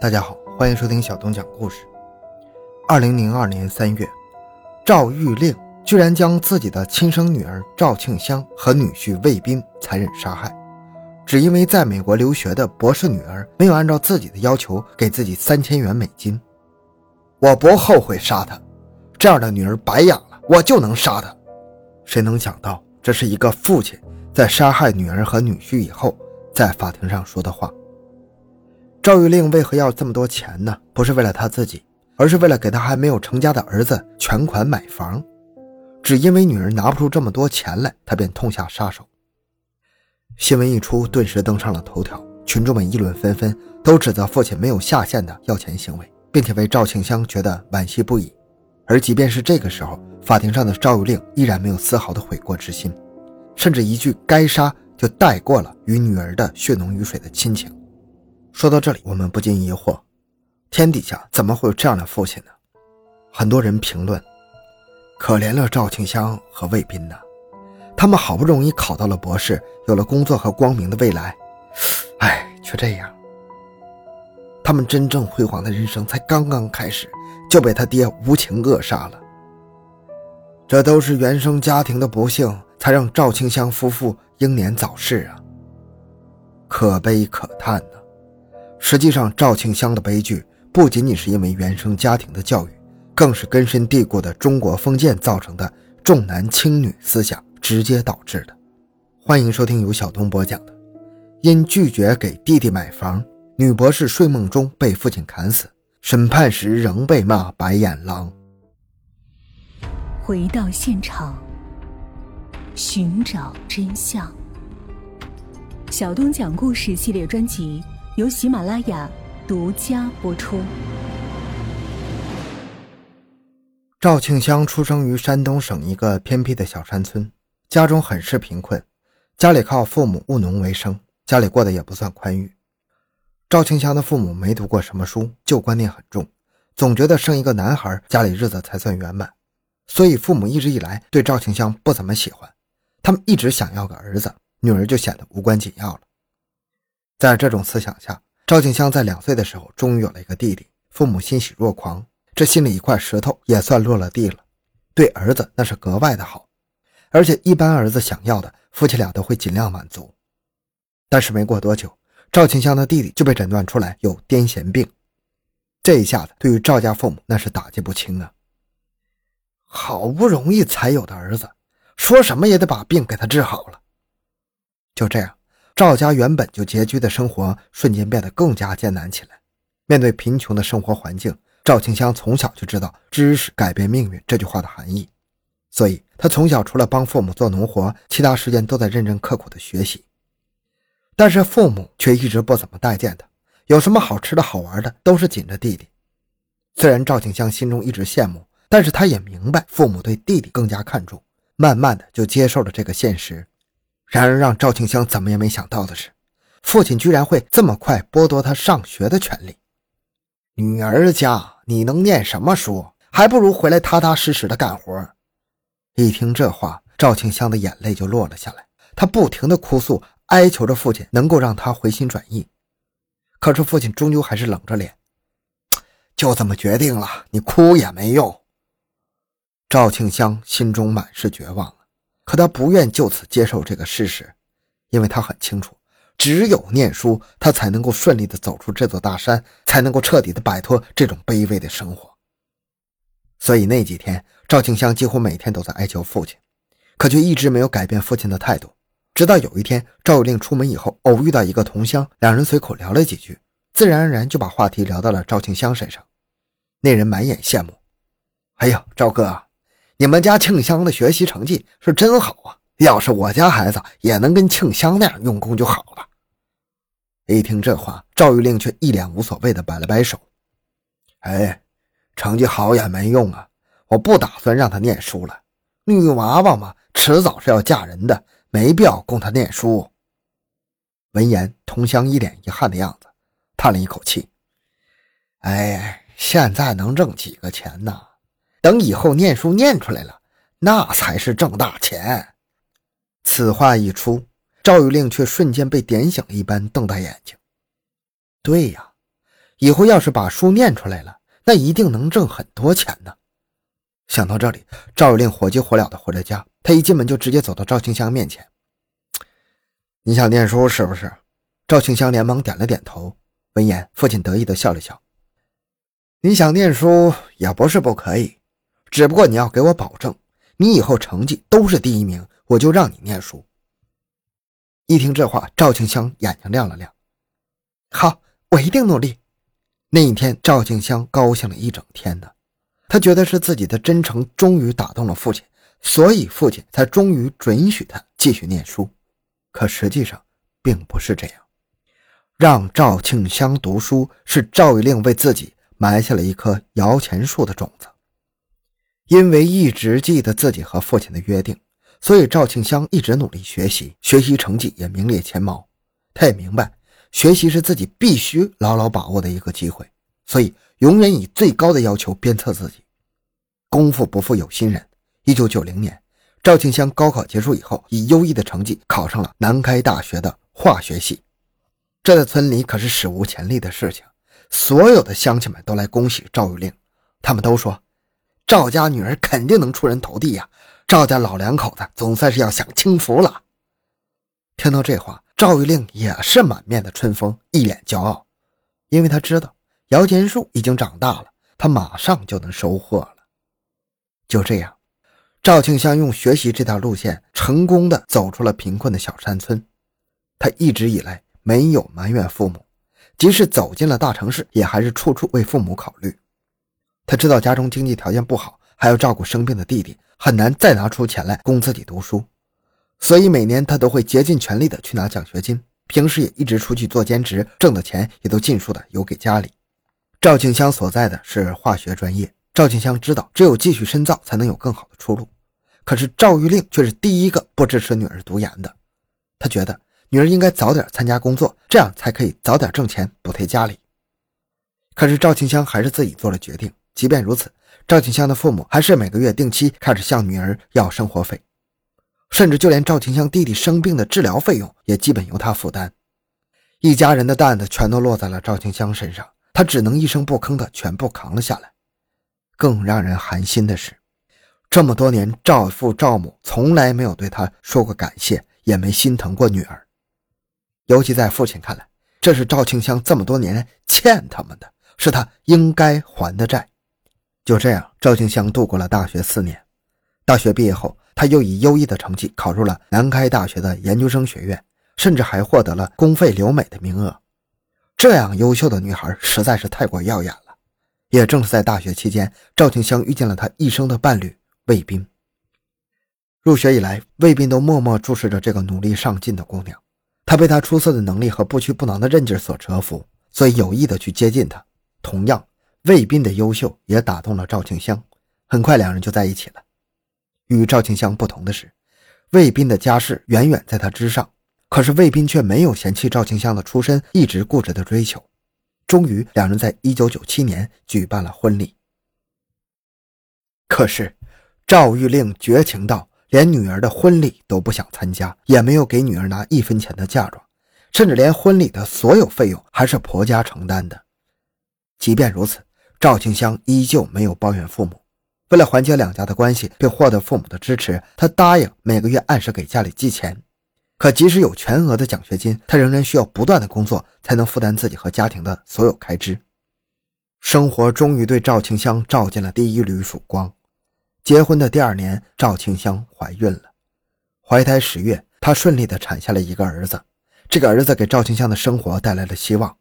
大家好，欢迎收听小东讲故事。二零零二年三月，赵玉令居然将自己的亲生女儿赵庆香和女婿魏斌残忍杀害，只因为在美国留学的博士女儿没有按照自己的要求给自己三千元美金。我不后悔杀她，这样的女儿白养了，我就能杀她。谁能想到，这是一个父亲在杀害女儿和女婿以后，在法庭上说的话。赵玉令为何要这么多钱呢？不是为了他自己，而是为了给他还没有成家的儿子全款买房。只因为女儿拿不出这么多钱来，他便痛下杀手。新闻一出，顿时登上了头条，群众们议论纷纷，都指责父亲没有下线的要钱行为，并且为赵庆香觉得惋惜不已。而即便是这个时候，法庭上的赵玉令依然没有丝毫的悔过之心，甚至一句“该杀”就带过了与女儿的血浓于水的亲情。说到这里，我们不禁疑惑：天底下怎么会有这样的父亲呢？很多人评论：“可怜了赵庆香和魏斌呐，他们好不容易考到了博士，有了工作和光明的未来，哎，却这样。他们真正辉煌的人生才刚刚开始，就被他爹无情扼杀了。这都是原生家庭的不幸，才让赵庆香夫妇英年早逝啊！可悲可叹呐！”实际上，赵庆香的悲剧不仅仅是因为原生家庭的教育，更是根深蒂固的中国封建造成的重男轻女思想直接导致的。欢迎收听由小东播讲的：因拒绝给弟弟买房，女博士睡梦中被父亲砍死，审判时仍被骂白眼狼。回到现场，寻找真相。小东讲故事系列专辑。由喜马拉雅独家播出。赵庆香出生于山东省一个偏僻的小山村，家中很是贫困，家里靠父母务农为生，家里过得也不算宽裕。赵庆香的父母没读过什么书，旧观念很重，总觉得生一个男孩，家里日子才算圆满，所以父母一直以来对赵庆香不怎么喜欢，他们一直想要个儿子，女儿就显得无关紧要了。在这种思想下，赵静香在两岁的时候终于有了一个弟弟，父母欣喜若狂，这心里一块石头也算落了地了。对儿子那是格外的好，而且一般儿子想要的，夫妻俩都会尽量满足。但是没过多久，赵庆香的弟弟就被诊断出来有癫痫病，这一下子对于赵家父母那是打击不轻啊！好不容易才有的儿子，说什么也得把病给他治好了。就这样。赵家原本就拮据的生活瞬间变得更加艰难起来。面对贫穷的生活环境，赵庆香从小就知道“知识改变命运”这句话的含义，所以她从小除了帮父母做农活，其他时间都在认真刻苦的学习。但是父母却一直不怎么待见她，有什么好吃的好玩的都是紧着弟弟。虽然赵庆香心中一直羡慕，但是她也明白父母对弟弟更加看重，慢慢的就接受了这个现实。然而，让赵庆香怎么也没想到的是，父亲居然会这么快剥夺他上学的权利。女儿家，你能念什么书？还不如回来踏踏实实的干活。一听这话，赵庆香的眼泪就落了下来。他不停的哭诉，哀求着父亲能够让他回心转意。可是父亲终究还是冷着脸，就这么决定了，你哭也没用。赵庆香心中满是绝望。可他不愿就此接受这个事实，因为他很清楚，只有念书，他才能够顺利的走出这座大山，才能够彻底的摆脱这种卑微的生活。所以那几天，赵庆香几乎每天都在哀求父亲，可却一直没有改变父亲的态度。直到有一天，赵有令出门以后，偶遇到一个同乡，两人随口聊了几句，自然而然就把话题聊到了赵庆香身上。那人满眼羡慕：“哎呦，赵哥。”你们家庆香的学习成绩是真好啊！要是我家孩子也能跟庆香那样用功就好了。一听这话，赵玉令却一脸无所谓的摆了摆手：“哎，成绩好也没用啊！我不打算让他念书了。女娃娃嘛，迟早是要嫁人的，没必要供她念书。”闻言，同乡一脸遗憾的样子，叹了一口气：“哎，现在能挣几个钱呢？”等以后念书念出来了，那才是挣大钱。此话一出，赵玉令却瞬间被点醒一般，瞪大眼睛。对呀，以后要是把书念出来了，那一定能挣很多钱呢。想到这里，赵玉令火急火燎地回了家。他一进门就直接走到赵庆香面前：“你想念书是不是？”赵庆香连忙点了点头。闻言，父亲得意地笑了笑：“你想念书也不是不可以，只不过你要给我保证，你以后成绩都是第一名，我就让你念书。”一听这话，赵庆香眼睛亮了亮：“好，我一定努力。”那一天，赵庆香高兴了一整天呢。他觉得是自己的真诚终于打动了父亲，所以父亲才终于准许他继续念书。可实际上，并不是这样。让赵庆香读书，是赵玉令为自己埋下了一棵摇钱树的种子。因为一直记得自己和父亲的约定，所以赵庆香一直努力学习，学习成绩也名列前茅。他也明白，学习是自己必须牢牢把握的一个机会，所以。永远以最高的要求鞭策自己，功夫不负有心人。一九九零年，赵庆香高考结束以后，以优异的成绩考上了南开大学的化学系，这在村里可是史无前例的事情。所有的乡亲们都来恭喜赵玉令，他们都说赵家女儿肯定能出人头地呀！赵家老两口子总算是要享清福了。听到这话，赵玉令也是满面的春风，一脸骄傲，因为他知道。摇钱树已经长大了，他马上就能收获了。就这样，赵庆香用学习这条路线，成功的走出了贫困的小山村。他一直以来没有埋怨父母，即使走进了大城市，也还是处处为父母考虑。他知道家中经济条件不好，还要照顾生病的弟弟，很难再拿出钱来供自己读书，所以每年他都会竭尽全力的去拿奖学金，平时也一直出去做兼职，挣的钱也都尽数的邮给家里。赵庆香所在的是化学专业，赵庆香知道只有继续深造才能有更好的出路。可是赵玉令却是第一个不支持女儿读研的，他觉得女儿应该早点参加工作，这样才可以早点挣钱补贴家里。可是赵庆香还是自己做了决定，即便如此，赵庆香的父母还是每个月定期开始向女儿要生活费，甚至就连赵庆香弟弟生病的治疗费用也基本由他负担，一家人的担子全都落在了赵庆香身上。他只能一声不吭的全部扛了下来。更让人寒心的是，这么多年，赵父赵母从来没有对他说过感谢，也没心疼过女儿。尤其在父亲看来，这是赵庆香这么多年欠他们的，是他应该还的债。就这样，赵庆香度过了大学四年。大学毕业后，他又以优异的成绩考入了南开大学的研究生学院，甚至还获得了公费留美的名额。这样优秀的女孩实在是太过耀眼了。也正是在大学期间，赵庆香遇见了她一生的伴侣魏斌。入学以来，魏斌都默默注视着这个努力上进的姑娘。他被她出色的能力和不屈不挠的韧劲所折服，所以有意的去接近她。同样，魏斌的优秀也打动了赵庆香。很快，两人就在一起了。与赵庆香不同的是，魏斌的家世远远在他之上。可是魏斌却没有嫌弃赵庆香的出身，一直固执的追求。终于，两人在一九九七年举办了婚礼。可是，赵玉令绝情到连女儿的婚礼都不想参加，也没有给女儿拿一分钱的嫁妆，甚至连婚礼的所有费用还是婆家承担的。即便如此，赵庆香依旧没有抱怨父母。为了缓解两家的关系，并获得父母的支持，他答应每个月按时给家里寄钱。可即使有全额的奖学金，他仍然需要不断的工作才能负担自己和家庭的所有开支。生活终于对赵庆香照进了第一缕曙光。结婚的第二年，赵庆香怀孕了，怀胎十月，她顺利的产下了一个儿子。这个儿子给赵庆香的生活带来了希望。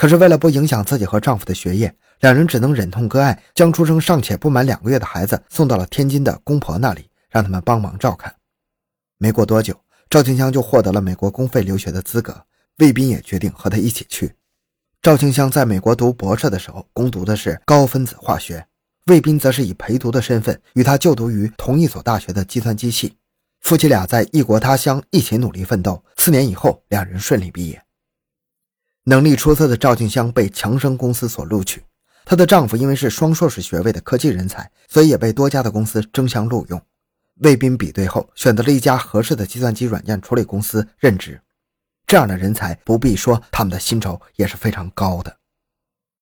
可是为了不影响自己和丈夫的学业，两人只能忍痛割爱，将出生尚且不满两个月的孩子送到了天津的公婆那里，让他们帮忙照看。没过多久。赵庆香就获得了美国公费留学的资格，魏斌也决定和他一起去。赵庆香在美国读博士的时候，攻读的是高分子化学，魏斌则是以陪读的身份与他就读于同一所大学的计算机系。夫妻俩在异国他乡一起努力奋斗，四年以后，两人顺利毕业。能力出色的赵庆香被强生公司所录取，她的丈夫因为是双硕士学位的科技人才，所以也被多家的公司争相录用。魏斌比对后，选择了一家合适的计算机软件处理公司任职。这样的人才不必说，他们的薪酬也是非常高的。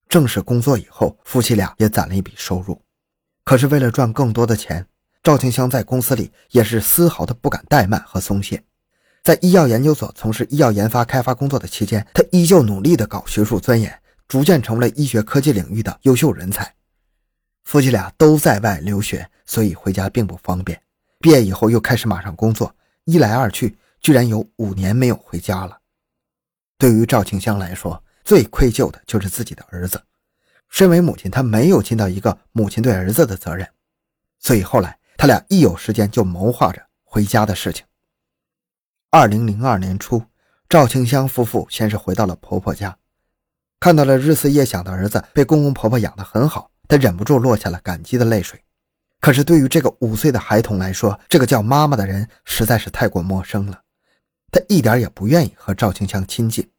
正式工作以后，夫妻俩也攒了一笔收入。可是为了赚更多的钱，赵庆香在公司里也是丝毫的不敢怠慢和松懈。在医药研究所从事医药研发开发工作的期间，他依旧努力地搞学术钻研，逐渐成为了医学科技领域的优秀人才。夫妻俩都在外留学，所以回家并不方便。毕业以后又开始马上工作，一来二去，居然有五年没有回家了。对于赵庆香来说，最愧疚的就是自己的儿子。身为母亲，她没有尽到一个母亲对儿子的责任，所以后来他俩一有时间就谋划着回家的事情。二零零二年初，赵庆香夫妇先是回到了婆婆家，看到了日思夜想的儿子被公公婆婆养得很好，她忍不住落下了感激的泪水。可是对于这个五岁的孩童来说，这个叫妈妈的人实在是太过陌生了。他一点也不愿意和赵清香亲近。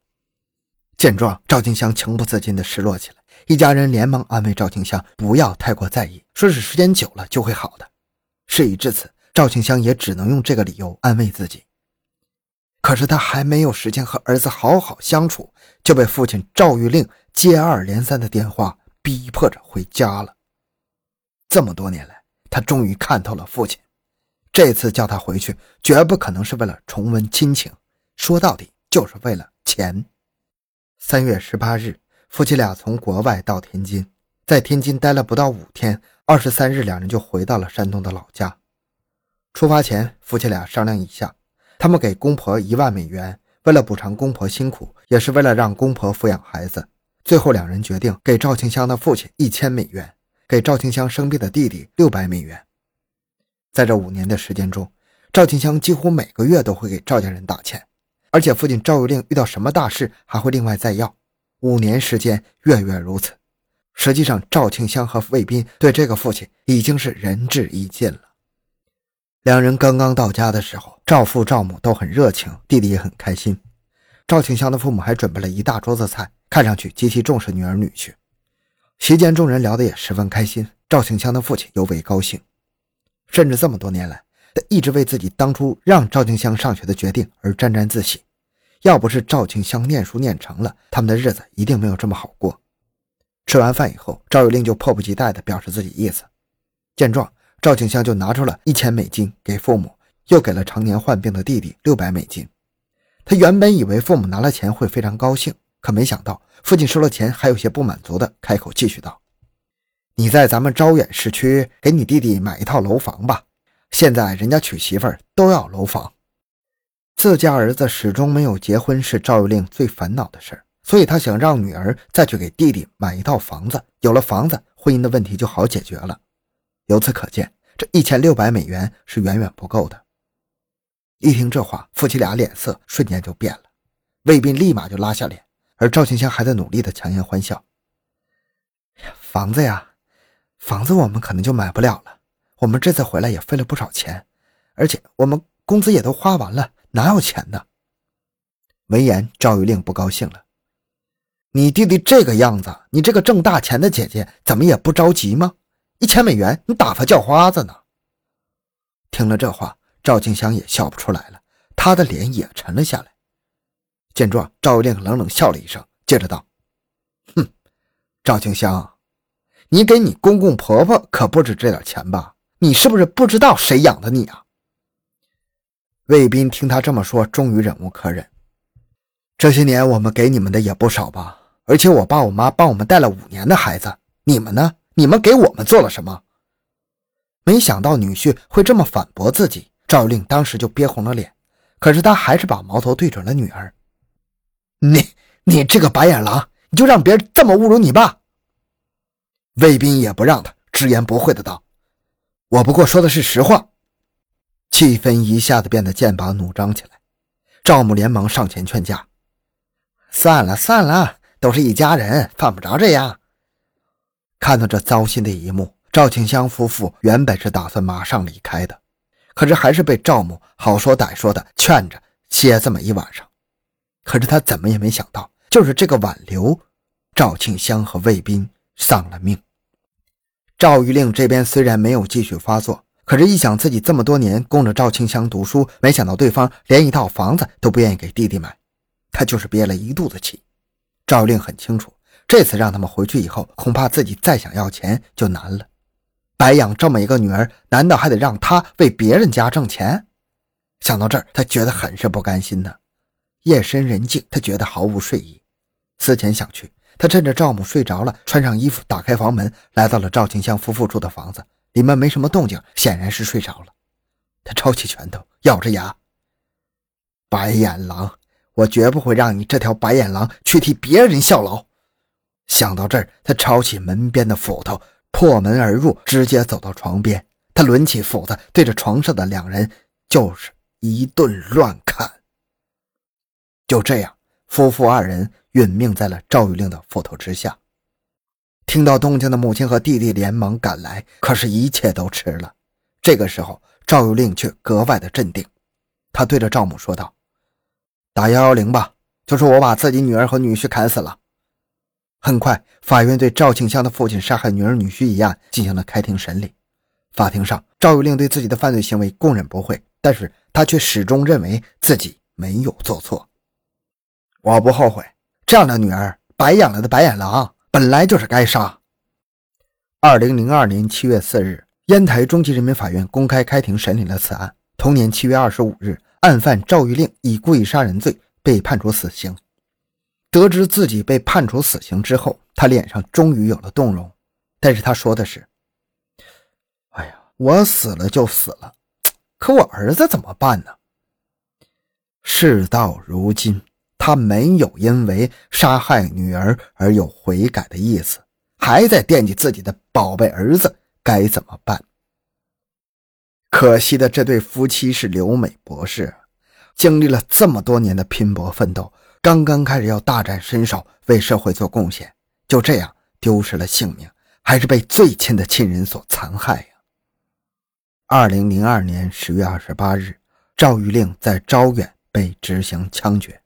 见状，赵清香情不自禁地失落起来。一家人连忙安慰赵清香不要太过在意，说是时间久了就会好的。事已至此，赵清香也只能用这个理由安慰自己。可是他还没有时间和儿子好好相处，就被父亲赵玉令接二连三的电话逼迫着回家了。这么多年来，他终于看透了父亲。这次叫他回去，绝不可能是为了重温亲情，说到底就是为了钱。三月十八日，夫妻俩从国外到天津，在天津待了不到五天，二十三日，两人就回到了山东的老家。出发前，夫妻俩商量一下，他们给公婆一万美元，为了补偿公婆辛苦，也是为了让公婆抚养孩子。最后，两人决定给赵庆香的父亲一千美元，给赵庆香生病的弟弟六百美元。在这五年的时间中，赵庆香几乎每个月都会给赵家人打钱，而且父亲赵玉令遇到什么大事还会另外再要。五年时间，月月如此。实际上，赵庆香和魏斌对这个父亲已经是仁至义尽了。两人刚刚到家的时候，赵父赵母都很热情，弟弟也很开心。赵庆香的父母还准备了一大桌子菜，看上去极其重视女儿女婿。席间，众人聊得也十分开心，赵庆香的父亲尤为高兴。甚至这么多年来，他一直为自己当初让赵庆香上学的决定而沾沾自喜。要不是赵庆香念书念成了，他们的日子一定没有这么好过。吃完饭以后，赵玉令就迫不及待地表示自己意思。见状，赵景香就拿出了一千美金给父母，又给了常年患病的弟弟六百美金。他原本以为父母拿了钱会非常高兴，可没想到父亲收了钱还有些不满足的开口继续道。你在咱们招远市区给你弟弟买一套楼房吧。现在人家娶媳妇儿都要楼房，自家儿子始终没有结婚是赵玉令最烦恼的事儿，所以他想让女儿再去给弟弟买一套房子。有了房子，婚姻的问题就好解决了。由此可见，这一千六百美元是远远不够的。一听这话，夫妻俩脸色瞬间就变了。魏斌立马就拉下脸，而赵庆香还在努力的强颜欢笑。房子呀。房子我们可能就买不了了。我们这次回来也费了不少钱，而且我们工资也都花完了，哪有钱呢？闻言，赵玉令不高兴了：“你弟弟这个样子，你这个挣大钱的姐姐怎么也不着急吗？一千美元，你打发叫花子呢？”听了这话，赵静香也笑不出来了，她的脸也沉了下来。见状，赵玉令冷冷笑了一声，接着道：“哼，赵静香。”你给你公公婆婆可不止这点钱吧？你是不是不知道谁养的你啊？魏斌听他这么说，终于忍无可忍。这些年我们给你们的也不少吧？而且我爸我妈帮我们带了五年的孩子，你们呢？你们给我们做了什么？没想到女婿会这么反驳自己，赵令当时就憋红了脸。可是他还是把矛头对准了女儿。你你这个白眼狼，你就让别人这么侮辱你爸？卫兵也不让他直言不讳的道：“我不过说的是实话。”气氛一下子变得剑拔弩张起来。赵母连忙上前劝架：“算了算了，都是一家人，犯不着这样。”看到这糟心的一幕，赵庆香夫妇原本是打算马上离开的，可是还是被赵母好说歹说的劝着歇这么一晚上。可是他怎么也没想到，就是这个挽留，赵庆香和魏斌丧了命。赵玉令这边虽然没有继续发作，可是，一想自己这么多年供着赵庆香读书，没想到对方连一套房子都不愿意给弟弟买，他就是憋了一肚子气。赵令很清楚，这次让他们回去以后，恐怕自己再想要钱就难了。白养这么一个女儿，难道还得让她为别人家挣钱？想到这儿，他觉得很是不甘心呢。夜深人静，他觉得毫无睡意。思前想去，他趁着赵母睡着了，穿上衣服，打开房门，来到了赵庆香夫妇住的房子。里面没什么动静，显然是睡着了。他抄起拳头，咬着牙：“白眼狼，我绝不会让你这条白眼狼去替别人效劳。”想到这儿，他抄起门边的斧头，破门而入，直接走到床边。他抡起斧子，对着床上的两人就是一顿乱砍。就这样，夫妇二人殒命在了赵玉令的斧头之下。听到动静的母亲和弟弟连忙赶来，可是，一切都迟了。这个时候，赵玉令却格外的镇定，他对着赵母说道：“打幺幺零吧，就说我把自己女儿和女婿砍死了。”很快，法院对赵庆香的父亲杀害女儿女婿一案进行了开庭审理。法庭上，赵玉令对自己的犯罪行为供认不讳，但是他却始终认为自己没有做错。我不后悔，这样的女儿，白养了的白眼狼。本来就是该杀。二零零二年七月四日，烟台中级人民法院公开开庭审理了此案。同年七月二十五日，案犯赵玉令以故意杀人罪被判处死刑。得知自己被判处死刑之后，他脸上终于有了动容。但是他说的是：“哎呀，我死了就死了，可我儿子怎么办呢？”事到如今。他没有因为杀害女儿而有悔改的意思，还在惦记自己的宝贝儿子，该怎么办？可惜的这对夫妻是留美博士，经历了这么多年的拼搏奋斗，刚刚开始要大展身手，为社会做贡献，就这样丢失了性命，还是被最亲的亲人所残害呀！二零零二年十月二十八日，赵玉令在招远被执行枪决。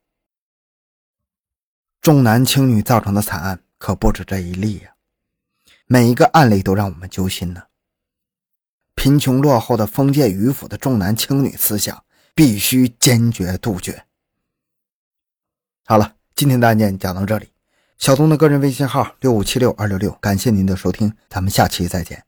重男轻女造成的惨案可不止这一例呀，每一个案例都让我们揪心呢。贫穷落后的封建迂腐的重男轻女思想必须坚决杜绝。好了，今天的案件讲到这里，小东的个人微信号六五七六二六六，感谢您的收听，咱们下期再见。